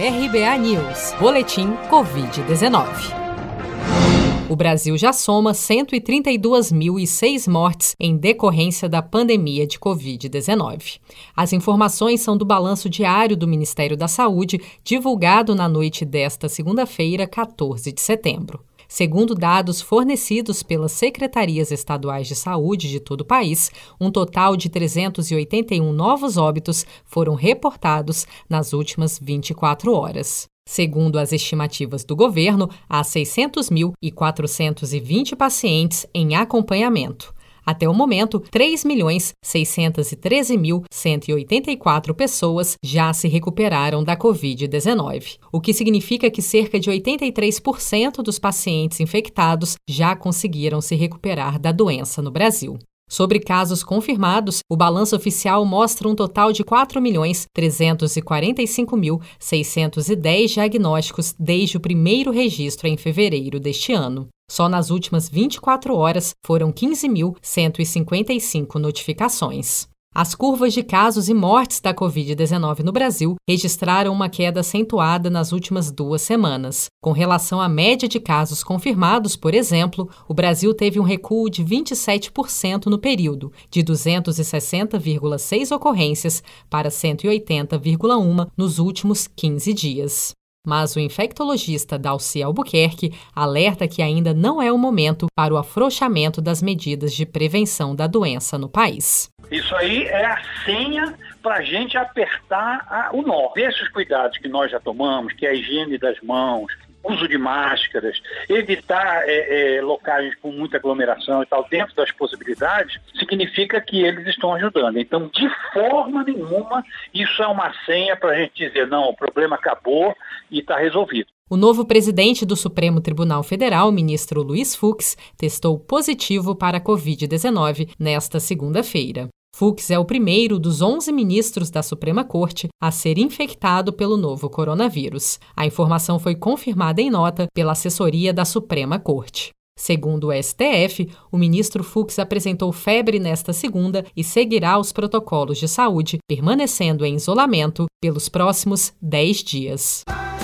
RBA News, Boletim Covid-19. O Brasil já soma 132.006 mortes em decorrência da pandemia de Covid-19. As informações são do balanço diário do Ministério da Saúde, divulgado na noite desta segunda-feira, 14 de setembro. Segundo dados fornecidos pelas secretarias estaduais de saúde de todo o país, um total de 381 novos óbitos foram reportados nas últimas 24 horas. Segundo as estimativas do governo, há 600.420 pacientes em acompanhamento. Até o momento, 3.613.184 pessoas já se recuperaram da Covid-19, o que significa que cerca de 83% dos pacientes infectados já conseguiram se recuperar da doença no Brasil. Sobre casos confirmados, o balanço oficial mostra um total de 4.345.610 diagnósticos desde o primeiro registro em fevereiro deste ano. Só nas últimas 24 horas foram 15.155 notificações. As curvas de casos e mortes da Covid-19 no Brasil registraram uma queda acentuada nas últimas duas semanas. Com relação à média de casos confirmados, por exemplo, o Brasil teve um recuo de 27% no período, de 260,6 ocorrências para 180,1 nos últimos 15 dias. Mas o infectologista Dalci Albuquerque alerta que ainda não é o momento para o afrouxamento das medidas de prevenção da doença no país. Isso aí é a senha para a gente apertar a, o nó. Esses cuidados que nós já tomamos, que é a higiene das mãos, uso de máscaras, evitar é, é, locais com muita aglomeração e tal, dentro das possibilidades, significa que eles estão ajudando. Então, de forma nenhuma, isso é uma senha para a gente dizer, não, o problema acabou e está resolvido. O novo presidente do Supremo Tribunal Federal, ministro Luiz Fux, testou positivo para a Covid-19 nesta segunda-feira. Fux é o primeiro dos 11 ministros da Suprema Corte a ser infectado pelo novo coronavírus. A informação foi confirmada em nota pela assessoria da Suprema Corte. Segundo o STF, o ministro Fux apresentou febre nesta segunda e seguirá os protocolos de saúde, permanecendo em isolamento pelos próximos 10 dias.